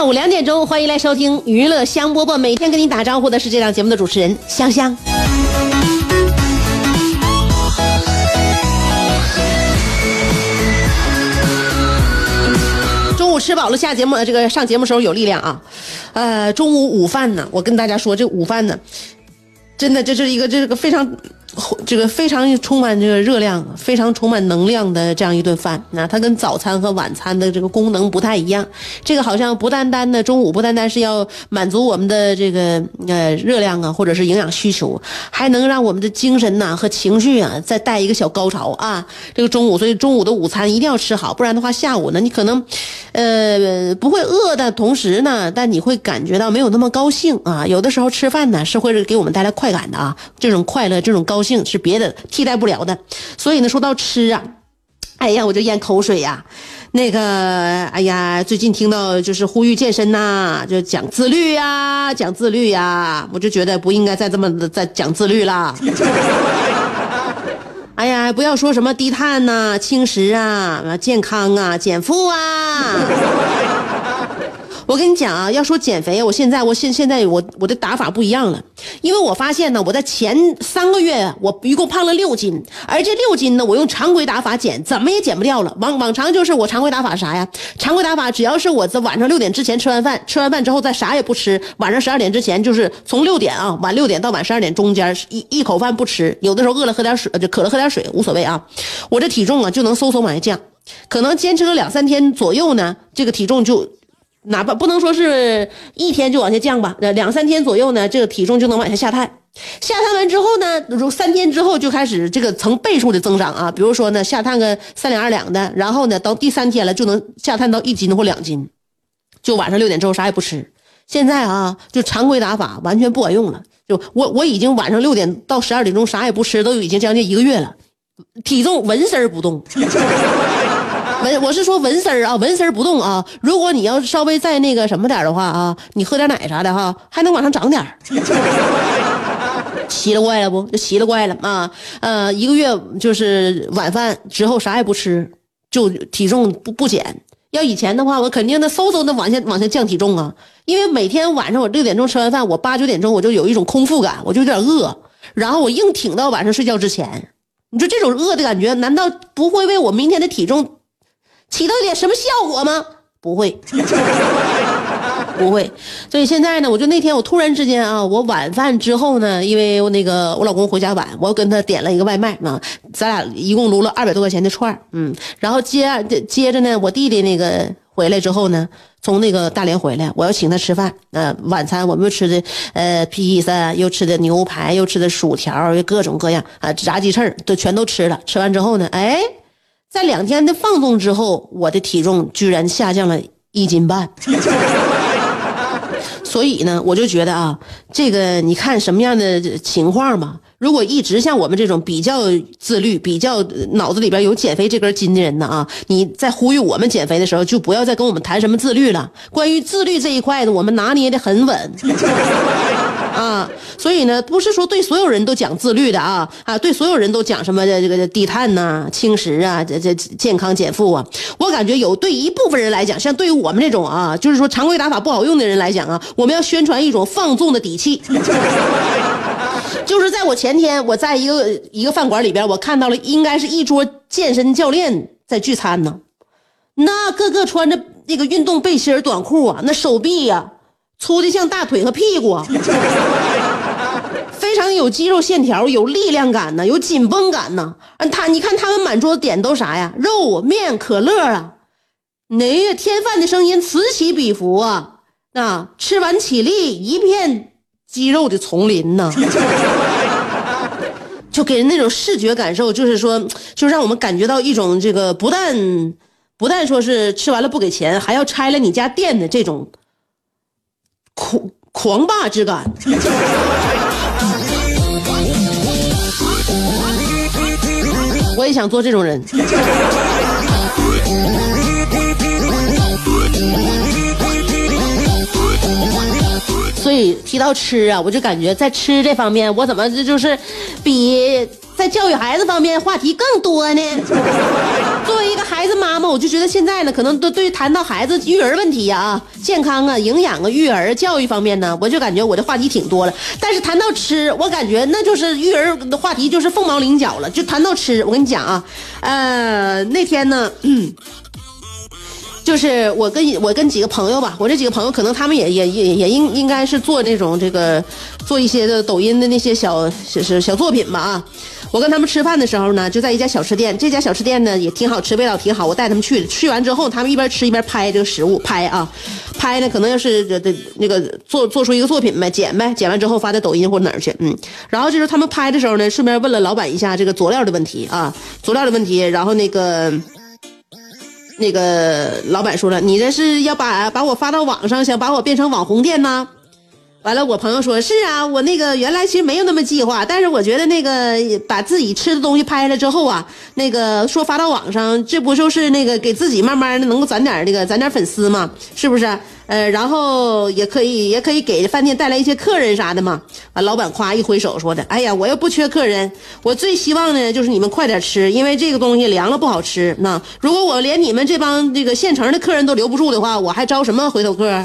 下午两点钟，欢迎来收听娱乐香饽饽。每天跟你打招呼的是这档节目的主持人香香。中午吃饱了下节目，这个上节目时候有力量啊。呃，中午午饭呢，我跟大家说，这午饭呢，真的这是一个这个非常。这个非常充满这个热量，非常充满能量的这样一顿饭，那它跟早餐和晚餐的这个功能不太一样。这个好像不单单的中午不单单是要满足我们的这个呃热量啊，或者是营养需求，还能让我们的精神呐和情绪啊再带一个小高潮啊。这个中午，所以中午的午餐一定要吃好，不然的话下午呢你可能呃不会饿的同时呢，但你会感觉到没有那么高兴啊。有的时候吃饭呢是会给我们带来快感的啊，这种快乐，这种高。高兴是别的替代不了的，所以呢，说到吃啊，哎呀，我就咽口水呀。那个，哎呀，最近听到就是呼吁健身呐，就讲自律呀，讲自律呀，我就觉得不应该再这么再讲自律了。哎呀，不要说什么低碳呐、轻食啊、健康啊、减负啊。我跟你讲啊，要说减肥，我现在我现现在我我的打法不一样了，因为我发现呢，我在前三个月我一共胖了六斤，而这六斤呢，我用常规打法减，怎么也减不掉了。往往常就是我常规打法啥呀？常规打法只要是我在晚上六点之前吃完饭，吃完饭之后再啥也不吃，晚上十二点之前就是从六点啊晚六点到晚十二点中间一一口饭不吃，有的时候饿了喝点水，就渴了喝点水无所谓啊。我这体重啊就能嗖嗖往下降，可能坚持个两三天左右呢，这个体重就。哪怕不能说是一天就往下降吧，呃，两三天左右呢，这个体重就能往下下探。下探完之后呢，如三天之后就开始这个成倍数的增长啊。比如说呢，下探个三两二两的，然后呢，到第三天了就能下探到一斤或两斤，就晚上六点之后啥也不吃。现在啊，就常规打法完全不管用了。就我我已经晚上六点到十二点钟啥也不吃，都已经将近一个月了，体重纹丝儿不动。纹我是说纹丝儿啊，纹丝儿不动啊。如果你要稍微再那个什么点的话啊，你喝点奶啥的哈，还能往上涨点儿 奇了怪了不？就奇了怪了啊！呃，一个月就是晚饭之后啥也不吃，就体重不不减。要以前的话，我肯定的嗖嗖的往下往下降体重啊。因为每天晚上我六点钟吃完饭，我八九点钟我就有一种空腹感，我就有点饿，然后我硬挺到晚上睡觉之前。你说这种饿的感觉，难道不会为我明天的体重？起到一点什么效果吗？不会，不会。所以现在呢，我就那天我突然之间啊，我晚饭之后呢，因为那个我老公回家晚，我跟他点了一个外卖啊，咱俩一共撸了二百多块钱的串嗯，然后接接着呢，我弟弟那个回来之后呢，从那个大连回来，我要请他吃饭，呃，晚餐我们又吃的呃披萨，又吃的牛排，又吃的薯条，又各种各样啊，炸鸡翅都全都吃了。吃完之后呢，哎。在两天的放纵之后，我的体重居然下降了一斤半。所以呢，我就觉得啊，这个你看什么样的情况吧。如果一直像我们这种比较自律、比较脑子里边有减肥这根筋的人呢啊，你在呼吁我们减肥的时候，就不要再跟我们谈什么自律了。关于自律这一块呢，我们拿捏的很稳。啊，所以呢，不是说对所有人都讲自律的啊啊，对所有人都讲什么这这个低碳呐、轻食啊、这这健康减负啊。我感觉有对一部分人来讲，像对于我们这种啊，就是说常规打法不好用的人来讲啊，我们要宣传一种放纵的底气。就是在我前天，我在一个一个饭馆里边，我看到了应该是一桌健身教练在聚餐呢，那个个穿着那个运动背心短裤啊，那手臂呀。粗的像大腿和屁股，非常有肌肉线条，有力量感呢，有紧绷感呢。嗯，他你看他们满桌子点都啥呀？肉、面、可乐啊。那个，添饭的声音此起彼伏啊！那吃完起立，一片肌肉的丛林呢，就给人那种视觉感受，就是说，就让我们感觉到一种这个不但不但说是吃完了不给钱，还要拆了你家店的这种狂狂霸之感。我也想做这种人。所以提到吃啊，我就感觉在吃这方面，我怎么这就是比在教育孩子方面话题更多呢？我就觉得现在呢，可能都对谈到孩子育儿问题呀、健康啊、营养啊、育儿教育方面呢，我就感觉我的话题挺多了。但是谈到吃，我感觉那就是育儿的话题就是凤毛麟角了。就谈到吃，我跟你讲啊，呃，那天呢。就是我跟我跟几个朋友吧，我这几个朋友可能他们也也也也应应该是做那种这个做一些的抖音的那些小小小作品吧啊。我跟他们吃饭的时候呢，就在一家小吃店，这家小吃店呢也挺好吃，味道挺好。我带他们去，去完之后，他们一边吃一边拍这个食物，拍啊，拍呢可能要是这这那个做做出一个作品呗，剪呗，剪完之后发在抖音或者哪儿去，嗯。然后就是他们拍的时候呢，顺便问了老板一下这个佐料的问题啊，佐料的问题，然后那个。那个老板说了，你这是要把把我发到网上，想把我变成网红店呢？完了，我朋友说是啊，我那个原来其实没有那么计划，但是我觉得那个把自己吃的东西拍了之后啊，那个说发到网上，这不就是那个给自己慢慢的能够攒点那个攒点粉丝嘛，是不是？呃，然后也可以也可以给饭店带来一些客人啥的嘛。完，老板夸一挥手说的，哎呀，我又不缺客人，我最希望呢就是你们快点吃，因为这个东西凉了不好吃。那如果我连你们这帮这个现成的客人都留不住的话，我还招什么回头客？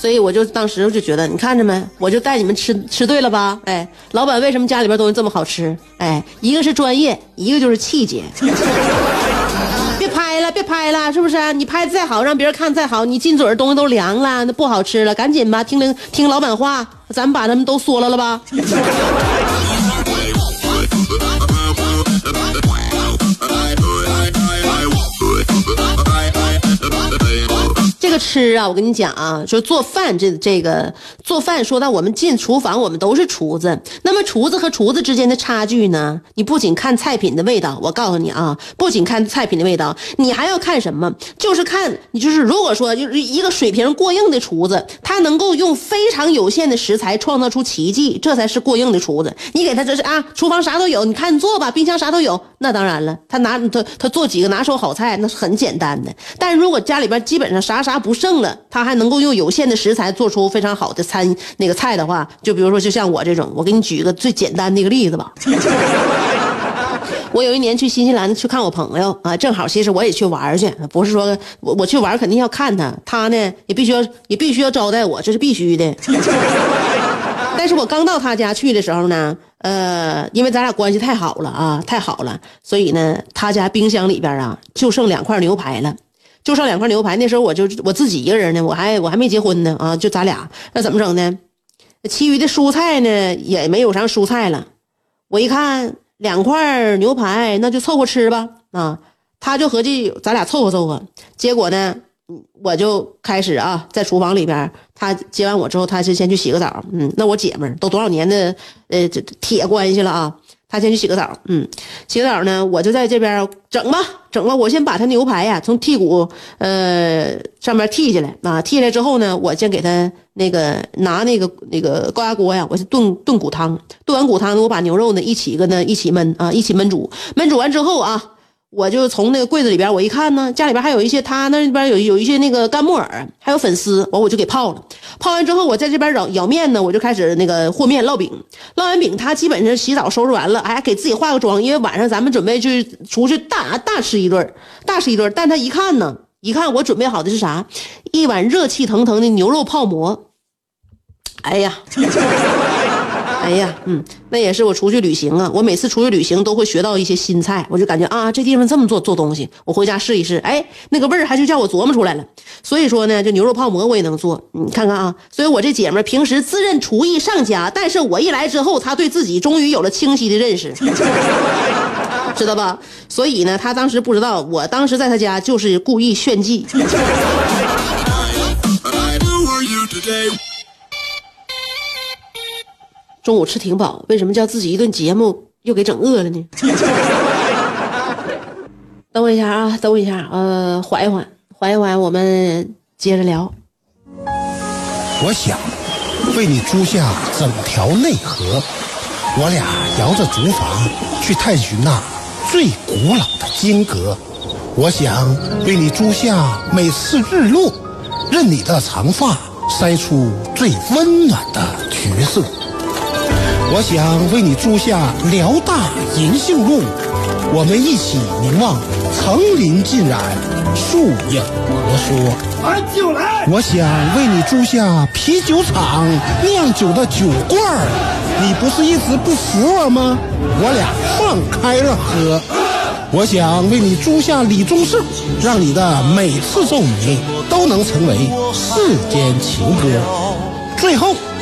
所以我就当时就觉得，你看着没，我就带你们吃吃对了吧？哎，老板为什么家里边东西这么好吃？哎，一个是专业，一个就是气节。别拍了，别拍了，是不是？你拍再好，让别人看再好，你进嘴的东西都凉了，那不好吃了，赶紧吧，听听听老板话，咱们把他们都缩了了吧。吃啊，我跟你讲啊，说做饭这这个做饭，说到我们进厨房，我们都是厨子。那么厨子和厨子之间的差距呢？你不仅看菜品的味道，我告诉你啊，不仅看菜品的味道，你还要看什么？就是看你就是如果说就是一个水平过硬的厨子，他能够用非常有限的食材创造出奇迹，这才是过硬的厨子。你给他这是啊，厨房啥都有，你看你做吧，冰箱啥都有，那当然了，他拿他他做几个拿手好菜，那是很简单的。但是如果家里边基本上啥啥不剩了，他还能够用有限的食材做出非常好的餐那个菜的话，就比如说就像我这种，我给你举一个最简单的一个例子吧。我有一年去新西兰去看我朋友啊，正好其实我也去玩去，不是说我我去玩肯定要看他，他呢也必须要也必须要招待我，这是必须的。但是我刚到他家去的时候呢，呃，因为咱俩关系太好了啊，太好了，所以呢，他家冰箱里边啊就剩两块牛排了。就剩两块牛排，那时候我就我自己一个人呢，我还我还没结婚呢啊，就咱俩，那怎么整呢？其余的蔬菜呢也没有啥蔬菜了。我一看两块牛排，那就凑合吃吧啊。他就合计咱俩凑合凑合，结果呢，我就开始啊在厨房里边，他接完我之后，他是先去洗个澡，嗯，那我姐们儿都多少年的呃这铁关系了啊。他先去洗个澡，嗯，洗个澡呢，我就在这边整吧，整吧。我先把他牛排呀从剔骨呃上面剔下来啊，剔下来之后呢，我先给他那个拿那个那个高压锅呀，我先炖炖骨汤。炖完骨汤呢，我把牛肉呢一起跟他一起焖啊，一起焖煮。焖煮完之后啊。我就从那个柜子里边，我一看呢，家里边还有一些，他那边有有一些那个干木耳，还有粉丝，完我就给泡了。泡完之后，我在这边揉揉面呢，我就开始那个和面烙饼。烙完饼，他基本上洗澡收拾完了，哎，给自己化个妆，因为晚上咱们准备去出去大大吃一顿，大吃一顿。但他一看呢，一看我准备好的是啥？一碗热气腾腾的牛肉泡馍。哎呀！哎呀，嗯，那也是我出去旅行啊。我每次出去旅行都会学到一些新菜，我就感觉啊，这地方这么做做东西，我回家试一试，哎，那个味儿还就叫我琢磨出来了。所以说呢，这牛肉泡馍我也能做，你看看啊。所以我这姐们儿平时自认厨艺上佳，但是我一来之后，她对自己终于有了清晰的认识，知道吧？所以呢，她当时不知道，我当时在她家就是故意炫技。中午吃挺饱，为什么叫自己一顿节目又给整饿了呢？等我一下啊，等我一下，呃，缓一缓，缓一缓，我们接着聊。我想为你租下整条内河，我俩摇着竹筏去探寻那最古老的金阁。我想为你租下每次日落，任你的长发筛出最温暖的橘色。我想为你租下辽大银杏路，我们一起凝望层林尽染，树影婆娑。俺就来。我想为你租下啤酒厂酿酒的酒罐儿，你不是一直不服我吗？我俩放开了喝。我想为你租下李宗盛，让你的每次奏鸣都能成为世间情歌。最后，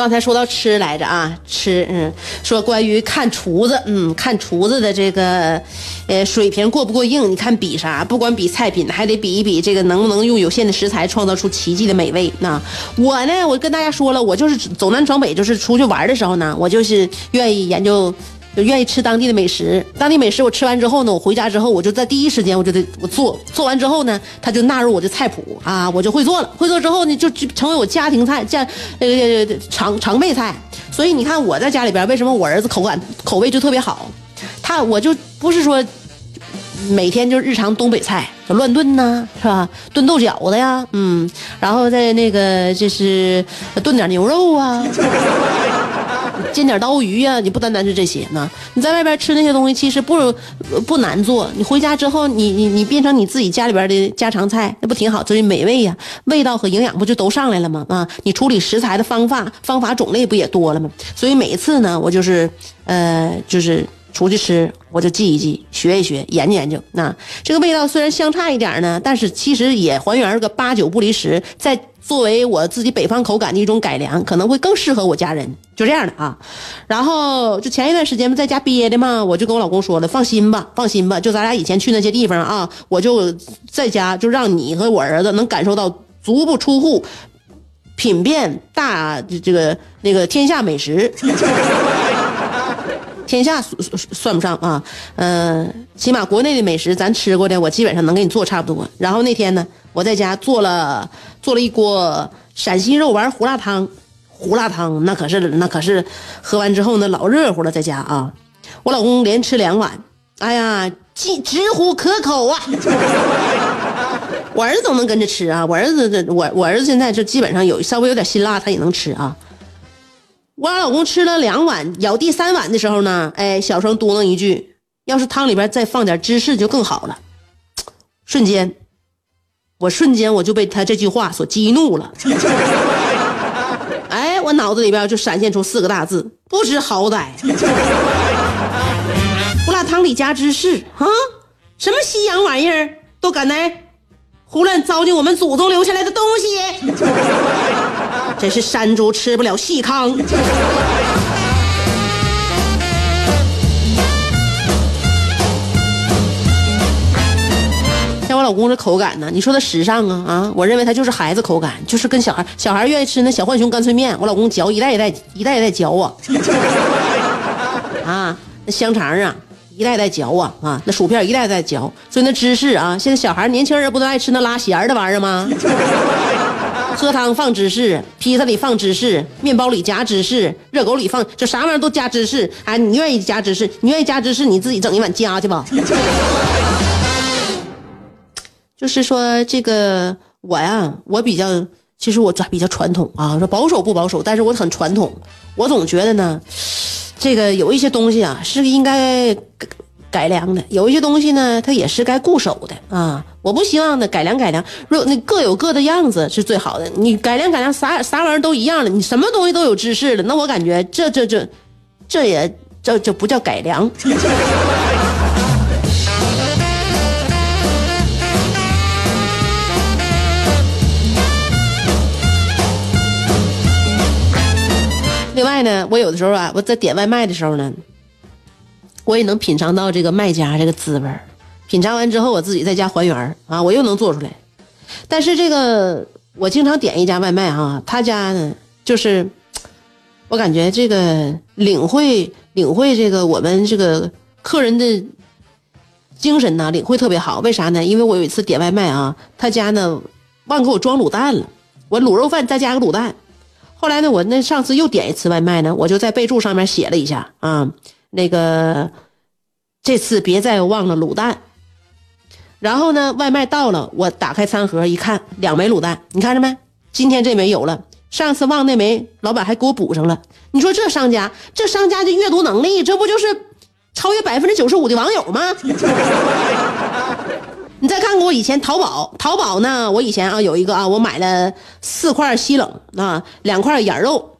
刚才说到吃来着啊，吃，嗯，说关于看厨子，嗯，看厨子的这个，呃，水平过不过硬，你看比啥？不管比菜品，还得比一比这个能不能用有限的食材创造出奇迹的美味。那我呢，我跟大家说了，我就是走南闯北，就是出去玩的时候呢，我就是愿意研究。就愿意吃当地的美食，当地美食我吃完之后呢，我回家之后我就在第一时间我就得我做，做完之后呢，他就纳入我的菜谱啊，我就会做了。会做之后呢，就成为我家庭菜，家呃常常备菜。所以你看我在家里边，为什么我儿子口感口味就特别好？他我就不是说每天就日常东北菜乱炖呐，是吧？炖豆角子呀，嗯，然后再那个就是炖点牛肉啊。煎点刀鱼呀，你不单单是这些呢。你在外边吃那些东西，其实不不难做。你回家之后，你你你变成你自己家里边的家常菜，那不挺好？所以美味呀，味道和营养不就都上来了吗？啊，你处理食材的方法方法种类不也多了吗？所以每一次呢，我就是呃，就是出去吃，我就记一记，学一学，研究研究。那这个味道虽然相差一点呢，但是其实也还原个八九不离十。在作为我自己北方口感的一种改良，可能会更适合我家人，就这样的啊。然后就前一段时间不在家憋的嘛，我就跟我老公说了，放心吧，放心吧，就咱俩以前去那些地方啊，我就在家就让你和我儿子能感受到足不出户，品遍大这个那个天下美食。天下算算不上啊，嗯，起码国内的美食咱吃过的，我基本上能给你做差不多。然后那天呢，我在家做了做了一锅陕西肉丸胡辣汤，胡辣汤那可是那可是喝完之后呢老热乎了，在家啊，我老公连吃两碗，哎呀，直直呼可口啊。我儿子都能跟着吃啊，我儿子这我我儿子现在就基本上有稍微有点辛辣，他也能吃啊。我老公吃了两碗，舀第三碗的时候呢，哎，小声嘟囔一句：“要是汤里边再放点芝士就更好了。”瞬间，我瞬间我就被他这句话所激怒了。哎，我脑子里边就闪现出四个大字：不知好歹。胡辣汤里加芝士啊？什么西洋玩意儿都敢来胡乱糟践我们祖宗留下来的东西？真是山猪吃不了细糠。像我老公这口感呢，你说他时尚啊啊！我认为他就是孩子口感，就是跟小孩小孩愿意吃那小浣熊干脆面，我老公嚼一袋一袋一袋一袋嚼啊。啊，那香肠啊一代代嚼啊啊，那薯片一代代嚼，所以那芝士啊，现在小孩年轻人不都爱吃那拉咸儿的玩意儿吗？喝汤放芝士，披萨里放芝士，面包里夹芝士，热狗里放，这啥玩意儿都加芝士。哎，你愿意加芝士，你愿意加芝士，你自己整一碗加去吧。就是说这个我呀，我比较，其实我比较传统啊，说保守不保守，但是我很传统。我总觉得呢，这个有一些东西啊是应该改良的，有一些东西呢它也是该固守的啊。我不希望呢改良改良，若那各有各的样子是最好的。你改良改良啥啥玩意儿都一样了，你什么东西都有知识了，那我感觉这这这，这也这这不叫改良。另外呢，我有的时候啊，我在点外卖的时候呢，我也能品尝到这个卖家这个滋味儿。品尝完之后，我自己在家还原啊，我又能做出来。但是这个我经常点一家外卖啊，他家呢就是我感觉这个领会领会这个我们这个客人的精神呢，领会特别好。为啥呢？因为我有一次点外卖啊，他家呢忘给我装卤蛋了，我卤肉饭再加个卤蛋。后来呢，我那上次又点一次外卖呢，我就在备注上面写了一下啊，那个这次别再忘了卤蛋。然后呢，外卖到了，我打开餐盒一看，两枚卤蛋，你看着没？今天这枚有了，上次忘那枚，老板还给我补上了。你说这商家，这商家的阅读能力，这不就是超越百分之九十五的网友吗？你再看看我以前淘宝，淘宝呢，我以前啊有一个啊，我买了四块西冷啊，两块眼肉，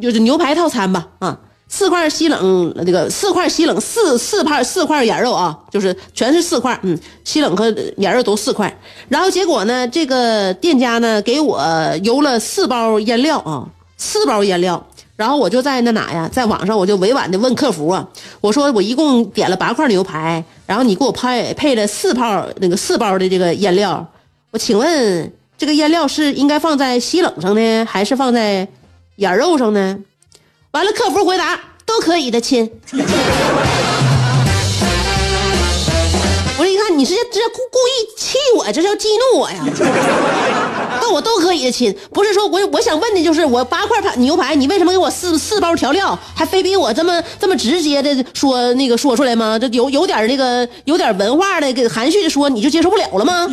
就是牛排套餐吧啊。四块西冷，那个四块西冷，四四块四块眼肉啊，就是全是四块，嗯，西冷和眼肉都四块。然后结果呢，这个店家呢给我邮了四包腌料啊，四包腌料。然后我就在那哪呀，在网上我就委婉的问客服啊，我说我一共点了八块牛排，然后你给我配配了四包那个四包的这个腌料，我请问这个腌料是应该放在西冷上呢，还是放在眼肉上呢？完了，客服回答都可以的，亲。我说，一看你是这故故意气我，这是要激怒我呀？那我都可以的，亲。不是说我我想问的就是，我八块牛排，你为什么给我四四包调料，还非逼我这么这么直接的说那个说出来吗？这有有点那个有点文化的，给含蓄的说，你就接受不了了吗？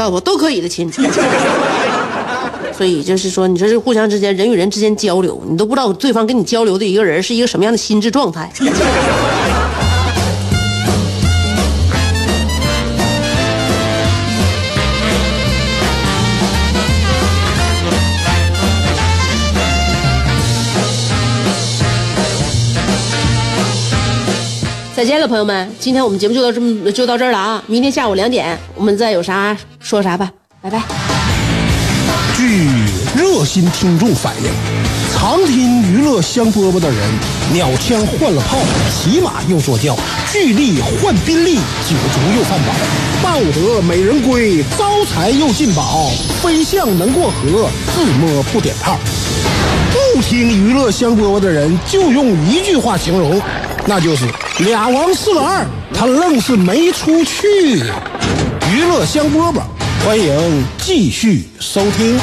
告诉我都可以的亲，所以就是说，你说是互相之间人与人之间交流，你都不知道对方跟你交流的一个人是一个什么样的心智状态。再见了，朋友们，今天我们节目就到这么就到这儿了啊！明天下午两点，我们再有啥说啥吧，拜拜。据热心听众反映，常听娱乐香饽饽的人，鸟枪换了炮，骑马又坐轿，巨力换宾利，酒足又饭饱，抱得美人归，招财又进宝，飞象能过河，自摸不点炮。不听娱乐香饽饽的人，就用一句话形容。那就是俩王四个二，他愣是没出去。娱乐香饽饽，欢迎继续收听。